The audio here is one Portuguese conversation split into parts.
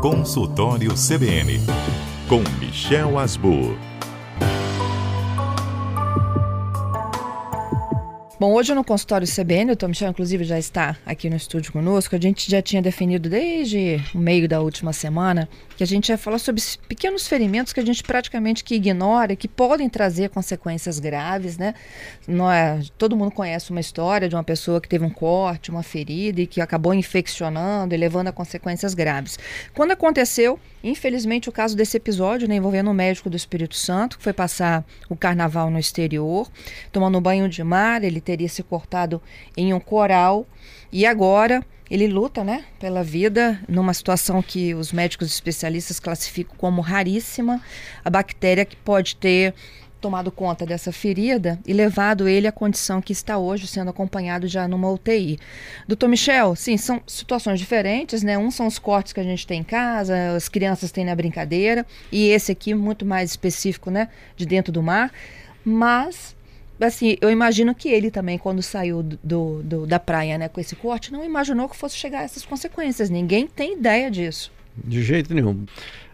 Consultório CBN, com Michel Asbur. Bom, hoje no consultório CBN, o Tom Michel, inclusive, já está aqui no estúdio conosco. A gente já tinha definido desde o meio da última semana que a gente ia falar sobre pequenos ferimentos que a gente praticamente que ignora, que podem trazer consequências graves, né? É, todo mundo conhece uma história de uma pessoa que teve um corte, uma ferida e que acabou infeccionando e levando a consequências graves. Quando aconteceu, infelizmente, o caso desse episódio, né, envolvendo um médico do Espírito Santo, que foi passar o carnaval no exterior, tomando um banho de mar, ele teria se cortado em um coral e agora ele luta, né, pela vida numa situação que os médicos especialistas classificam como raríssima, a bactéria que pode ter tomado conta dessa ferida e levado ele à condição que está hoje, sendo acompanhado já numa UTI. Doutor Michel, sim, são situações diferentes, né? Um são os cortes que a gente tem em casa, as crianças têm na brincadeira, e esse aqui muito mais específico, né, de dentro do mar, mas assim, eu imagino que ele também, quando saiu do, do, da praia, né, com esse corte, não imaginou que fosse chegar a essas consequências. Ninguém tem ideia disso. De jeito nenhum.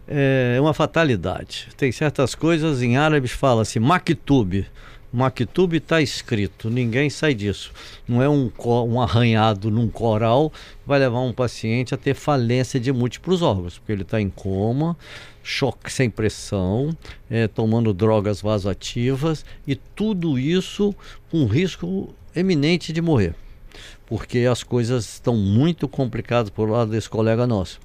É uma fatalidade. Tem certas coisas, em árabe fala-se maktub. Maktub está escrito, ninguém sai disso. Não é um, um arranhado num coral vai levar um paciente a ter falência de múltiplos órgãos, porque ele está em coma, choque sem pressão, é, tomando drogas vasoativas e tudo isso com risco eminente de morrer, porque as coisas estão muito complicadas por lado desse colega nosso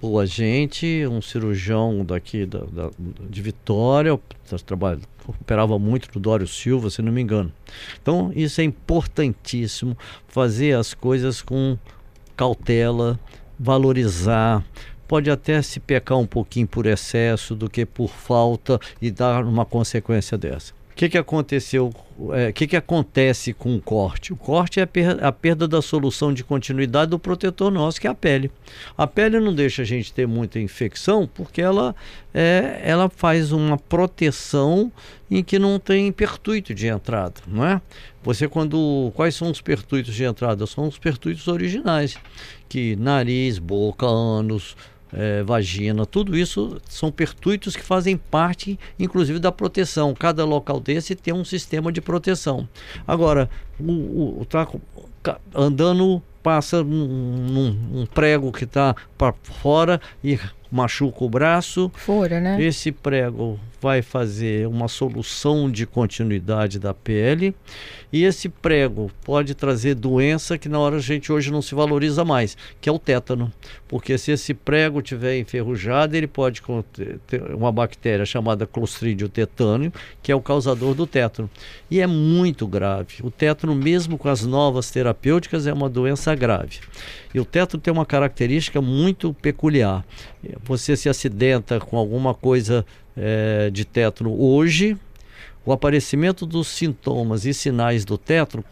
o agente, um cirurgião daqui da, da, de Vitória, trabalha, operava muito no Dório Silva, se não me engano. Então, isso é importantíssimo, fazer as coisas com cautela, valorizar. Pode até se pecar um pouquinho por excesso do que por falta e dar uma consequência dessa que, que aconteceu? O é, que, que acontece com o corte? O corte é a, per a, perda da solução de continuidade do protetor nosso, que é a pele. A pele não deixa a gente ter muita infecção porque ela, é, ela faz uma proteção em que não tem pertuito de entrada, não é? Você quando quais são os pertuitos de entrada? São os pertuitos originais, que nariz, boca, ânus, é, vagina, tudo isso são pertuitos que fazem parte, inclusive, da proteção. Cada local desse tem um sistema de proteção. Agora, o, o, o tá andando, passa um, um prego que está para fora e machuca o braço. Fora, né? Esse prego vai fazer uma solução de continuidade da pele e esse prego pode trazer doença que na hora a gente hoje não se valoriza mais, que é o tétano. Porque se esse prego tiver enferrujado, ele pode ter uma bactéria chamada Clostridium tetânio, que é o causador do tétano. E é muito grave. O tétano, mesmo com as novas terapêuticas, é uma doença grave. E o tétano tem uma característica muito peculiar. Você se acidenta com alguma coisa é, de tétano hoje, o aparecimento dos sintomas e sinais do tétano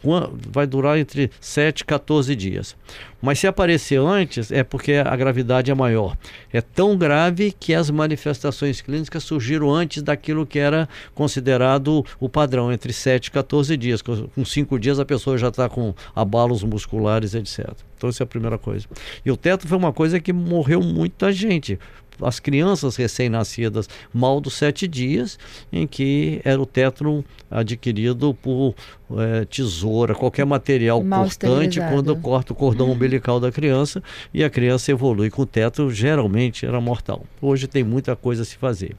vai durar entre 7 e 14 dias. Mas se aparecer antes, é porque a gravidade é maior. É tão grave que as manifestações clínicas surgiram antes daquilo que era considerado o padrão, entre 7 e 14 dias. Com 5 dias a pessoa já está com abalos musculares, etc. Então, essa é a primeira coisa. E o tétano foi uma coisa que morreu muita gente as crianças recém-nascidas mal dos sete dias, em que era o tétano adquirido por é, tesoura, qualquer material mal cortante, quando corta o cordão umbilical da criança e a criança evolui com o tétano, geralmente era mortal. Hoje tem muita coisa a se fazer.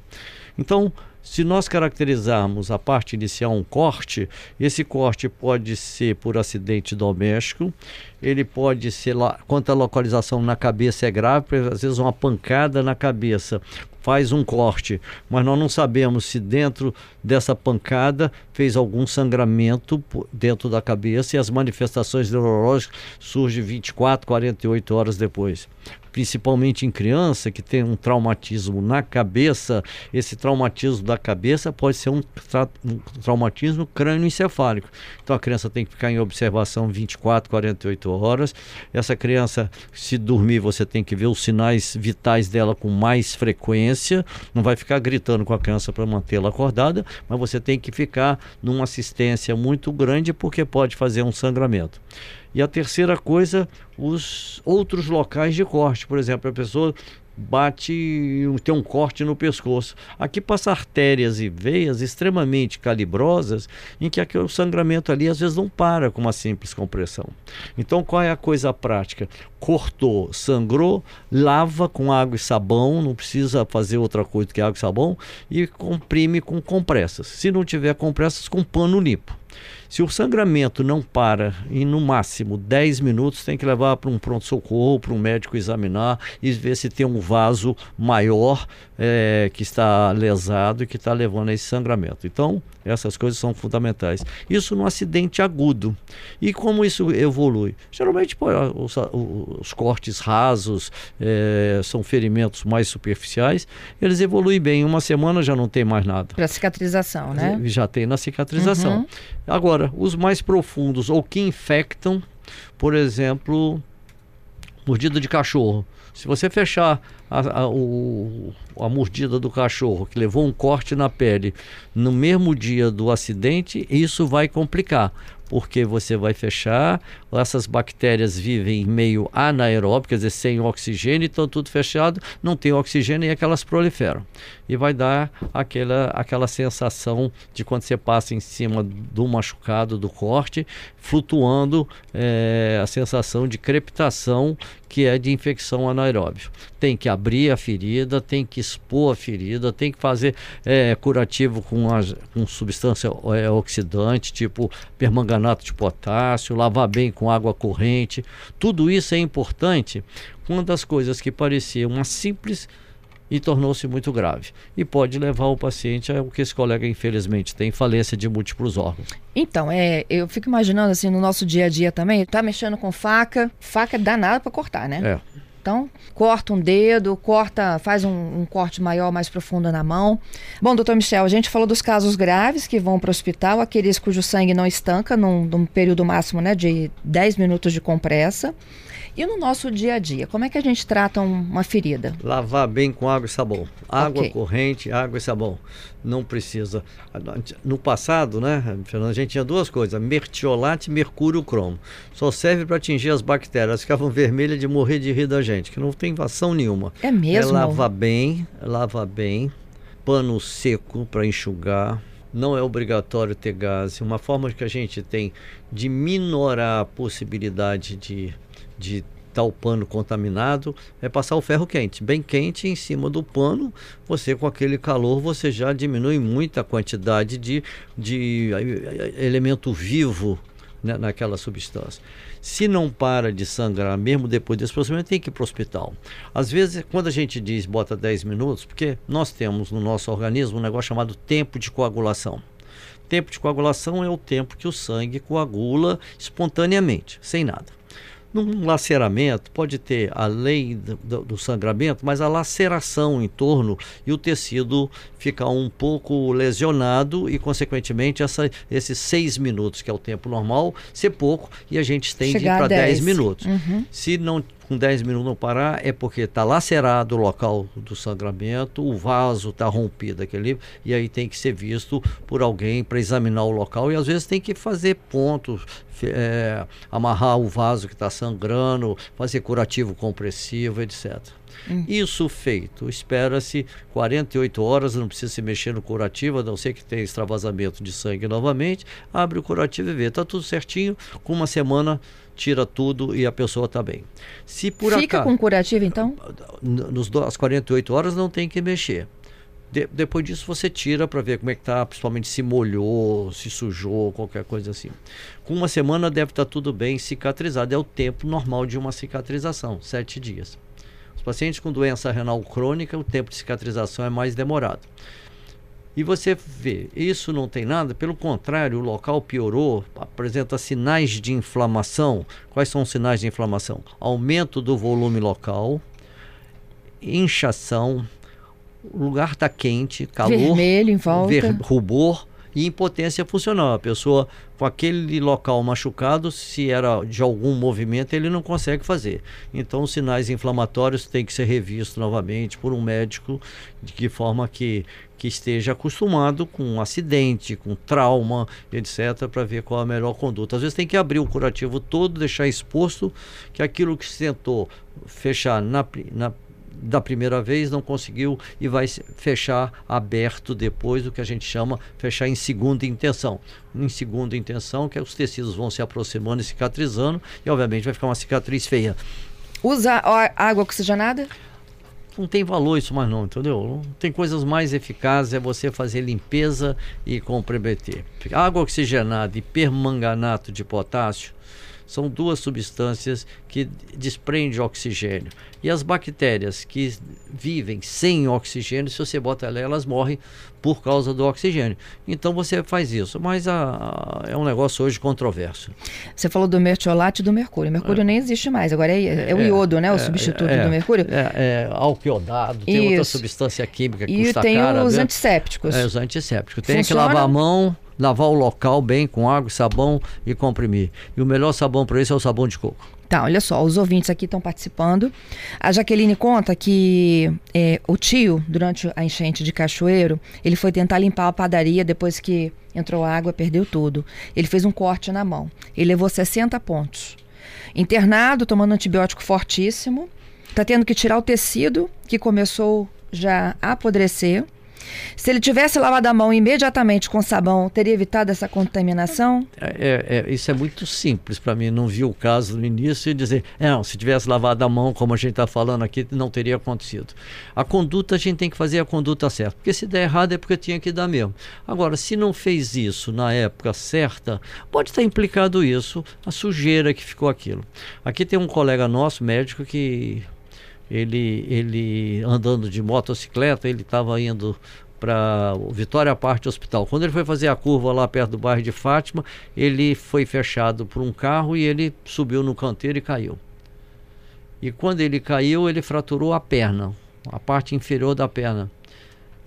Então, se nós caracterizarmos a parte inicial um corte, esse corte pode ser por acidente doméstico, ele pode ser lá, quanto à localização na cabeça é grave, às vezes uma pancada na cabeça faz um corte, mas nós não sabemos se dentro dessa pancada fez algum sangramento dentro da cabeça e as manifestações neurológicas surgem 24, 48 horas depois principalmente em criança que tem um traumatismo na cabeça, esse traumatismo da cabeça pode ser um, tra um traumatismo crânioencefálico. Então a criança tem que ficar em observação 24, 48 horas. Essa criança, se dormir, você tem que ver os sinais vitais dela com mais frequência. Não vai ficar gritando com a criança para mantê-la acordada, mas você tem que ficar numa assistência muito grande porque pode fazer um sangramento. E a terceira coisa, os outros locais de corte. Por exemplo, a pessoa bate, tem um corte no pescoço. Aqui passa artérias e veias extremamente calibrosas, em que o sangramento ali às vezes não para com uma simples compressão. Então, qual é a coisa prática? Cortou, sangrou, lava com água e sabão, não precisa fazer outra coisa que água e sabão, e comprime com compressas. Se não tiver compressas, com pano limpo. Se o sangramento não para em no máximo 10 minutos, tem que levar para um pronto-socorro, para um médico examinar e ver se tem um vaso maior é, que está lesado e que está levando a esse sangramento. Então, essas coisas são fundamentais. Isso no acidente agudo. E como isso evolui? Geralmente, pô, os, os, cortes rasos é, são ferimentos mais superficiais, eles evoluem bem. Em uma semana já não tem mais nada. Para cicatrização, né? Já tem na cicatrização. Uhum. Agora, os mais profundos ou que infectam, por exemplo, mordida de cachorro. Se você fechar a, a, o, a mordida do cachorro, que levou um corte na pele, no mesmo dia do acidente, isso vai complicar porque você vai fechar, essas bactérias vivem em meio anaeróbico, quer dizer, sem oxigênio, então tudo fechado, não tem oxigênio e aquelas proliferam. E vai dar aquela, aquela sensação de quando você passa em cima do machucado, do corte, flutuando é, a sensação de crepitação que é de infecção anaeróbica. Tem que abrir a ferida, tem que expor a ferida, tem que fazer é, curativo com, a, com substância é, oxidante, tipo permanganato de potássio, lavar bem com água corrente. Tudo isso é importante. Uma das coisas que parecia uma simples e tornou-se muito grave. E pode levar o paciente ao que esse colega, infelizmente, tem falência de múltiplos órgãos. Então, é, eu fico imaginando assim, no nosso dia a dia também, tá mexendo com faca, faca é danada para cortar, né? É. Então, corta um dedo, corta, faz um, um, corte maior, mais profundo na mão. Bom, doutor Michel, a gente falou dos casos graves que vão para o hospital, aqueles cujo sangue não estanca num, num período máximo né, de 10 minutos de compressa. E no nosso dia a dia, como é que a gente trata uma ferida? Lavar bem com água e sabão. Água okay. corrente, água e sabão. Não precisa. No passado, né, Fernando, a gente tinha duas coisas: mertiolate e mercúrio cromo. Só serve para atingir as bactérias. Elas ficavam vermelhas de morrer de rir da gente, que não tem invasão nenhuma. É mesmo? É lavar bem, lava bem, pano seco para enxugar não é obrigatório ter gás. Uma forma que a gente tem de minorar a possibilidade de de tal pano contaminado é passar o ferro quente, bem quente em cima do pano. Você com aquele calor você já diminui muito a quantidade de, de eh, elemento vivo né, naquela substância. Se não para de sangrar, mesmo depois desse procedimento, tem que ir para o hospital. Às vezes, quando a gente diz bota 10 minutos, porque nós temos no nosso organismo um negócio chamado tempo de coagulação. Tempo de coagulação é o tempo que o sangue coagula espontaneamente, sem nada. Num laceramento, pode ter além do, do, sangramento, mas a laceração em torno e o tecido ficar um pouco lesionado e, consequentemente, essa, esses seis minutos, que é o tempo normal, ser pouco e a gente estende para 10 minutos. Uhum. Se não com 10 minutos não parar, é porque está lacerado o local do sangramento, o vaso está rompido aquele e aí tem que ser visto por alguém para examinar o local e às vezes tem que fazer pontos, é, amarrar o vaso que está sangrando, fazer curativo compressivo, etc. Hum. Isso feito, espera-se 48 horas, não precisa se mexer no curativo, a não ser que tenha extravasamento de sangue novamente, abre o curativo e vê, está tudo certinho, com uma semana tira tudo e a pessoa está bem. Se por Fica acaso, com curativo então? Nos as 48 horas não tem que mexer. De, depois disso você tira para ver como é que tá, principalmente se molhou, se sujou, qualquer coisa assim. Com uma semana deve estar tá tudo bem cicatrizado. É o tempo normal de uma cicatrização, sete dias. Os pacientes com doença renal crônica, o tempo de cicatrização é mais demorado. E você vê, isso não tem nada, pelo contrário, o local piorou, apresenta sinais de inflamação. Quais são os sinais de inflamação? Aumento do volume local, inchação, o lugar está quente, calor, vermelho em volta, ver, rubor e impotência funcional. A pessoa com aquele local machucado, se era de algum movimento, ele não consegue fazer. Então, os sinais inflamatórios têm que ser revistos novamente por um médico, de que forma que, que esteja acostumado com um acidente, com trauma, etc., para ver qual a melhor conduta. Às vezes tem que abrir o curativo todo, deixar exposto que aquilo que se tentou fechar na, na da primeira vez, não conseguiu e vai fechar aberto depois, o que a gente chama fechar em segunda intenção. Em segunda intenção, que é os tecidos vão se aproximando e cicatrizando, e obviamente vai ficar uma cicatriz feia. Usa água oxigenada? não tem valor isso mais não, entendeu? Tem coisas mais eficazes, é você fazer limpeza e comprometer. Água oxigenada e permanganato de potássio são duas substâncias que desprendem oxigênio. E as bactérias que vivem sem oxigênio, se você bota ela, elas morrem por causa do oxigênio. Então você faz isso. Mas a, a, é um negócio hoje controverso. Você falou do mertiolate e do mercúrio. O mercúrio é. nem existe mais. Agora é, é o é, iodo, né? O é, substituto é, do mercúrio. É, é alquiodado, tem isso. outra substância química que e custa tem cara. os antissépticos. É, os antissépticos. Tem Funciona? que lavar a mão lavar o local bem com água, sabão e comprimir. E o melhor sabão para isso é o sabão de coco. Tá, olha só, os ouvintes aqui estão participando. A Jaqueline conta que é, o tio, durante a enchente de Cachoeiro, ele foi tentar limpar a padaria depois que entrou água, perdeu tudo. Ele fez um corte na mão. Ele levou 60 pontos. Internado, tomando antibiótico fortíssimo. Tá tendo que tirar o tecido que começou já a apodrecer. Se ele tivesse lavado a mão imediatamente com sabão, teria evitado essa contaminação? É, é, é isso é muito simples para mim. Não vi o caso no início e dizer, não, se tivesse lavado a mão, como a gente está falando aqui, não teria acontecido. A conduta, a gente tem que fazer a conduta certa. Porque se der errado é porque tinha que dar mesmo. Agora, se não fez isso na época certa, pode estar implicado isso, a sujeira que ficou aquilo. Aqui tem um colega nosso, médico, que ele, ele andando de motocicleta, ele estava indo para Vitória Parte Hospital. Quando ele foi fazer a curva lá perto do bairro de Fátima, ele foi fechado por um carro e ele subiu no canteiro e caiu. E quando ele caiu, ele fraturou a perna, a parte inferior da perna.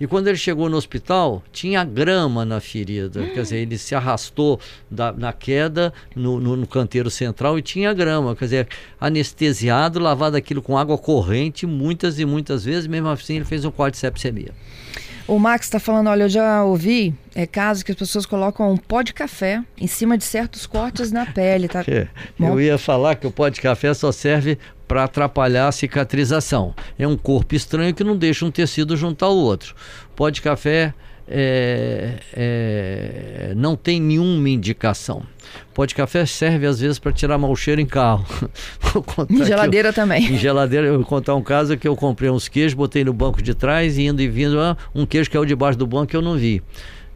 E quando ele chegou no hospital, tinha grama na ferida. Quer dizer, ele se arrastou da, na queda no, no, no, canteiro central e tinha grama. Quer dizer, anestesiado, lavado aquilo com água corrente muitas e muitas vezes. Mesmo assim, ele fez um quadro de. O Max está falando, olha, eu já ouvi é, casos que as pessoas colocam um pó de café em cima de certos cortes na pele, tá? É, eu ia falar que o pó de café só serve para atrapalhar a cicatrização. É um corpo estranho que não deixa um tecido juntar ao outro. Pó de café é, é, não tem nenhuma indicação. Pó de café serve às vezes para tirar mau cheiro em carro. em geladeira eu, também. Em geladeira, eu vou contar um caso que eu comprei uns queijos, botei no banco de trás, e indo e vindo, um queijo que é o debaixo do banco que eu não vi.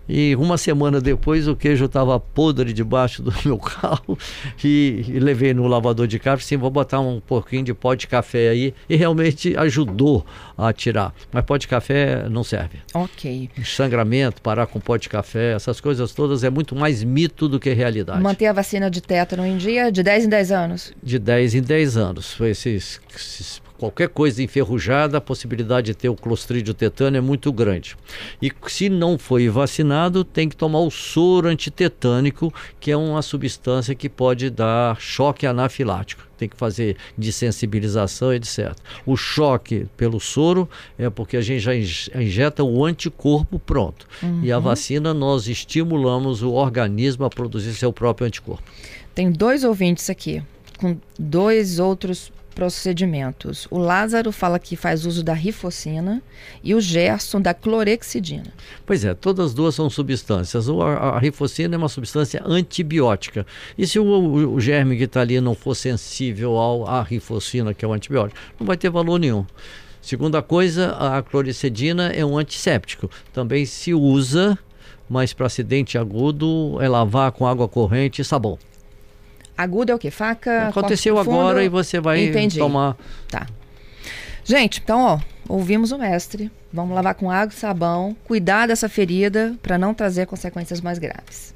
E uma semana depois o queijo estava podre debaixo do meu carro e, e, levei no lavador de carro assim, vou botar um pouquinho de pó de café aí e realmente ajudou a tirar. Mas pó de café não serve. Ok. Sangramento, parar com pó de café, essas coisas todas é muito mais mito do que realidade. Manter a vacina de tétano em dia de 10 em 10 anos? De 10 em 10 anos. Esses, esses qualquer coisa enferrujada, a possibilidade de ter o clostrídio tetano é muito grande. E se não foi vacinado, tem que tomar o soro antitetânico, que é uma substância que pode dar choque anafilático. Tem que fazer desensibilização, etc. O choque pelo soro é porque a gente já injeta o anticorpo pronto. Uhum. E a uhum. vacina nós estimulamos o organismo a produzir seu próprio anticorpo. Tem dois ouvintes aqui com dois outros procedimentos. O Lázaro fala que faz uso da rifocina e o Gerson da clorexidina. Pois é, todas as duas são substâncias. A, a rifocina é uma substância antibiótica. E se o, o, o germe que está ali não for sensível ao, à rifocina, que é o antibiótico, não vai ter valor nenhum. Segunda coisa, a clorexidina é um antisséptico. Também se usa, mas para acidente agudo é lavar com água corrente e sabão. Agudo é o quê? Faca? Aconteceu agora e você vai Entendi. tomar. Tá. Gente, então, ó, ouvimos o mestre. Vamos lavar com água e sabão, cuidar dessa ferida para não trazer consequências mais graves.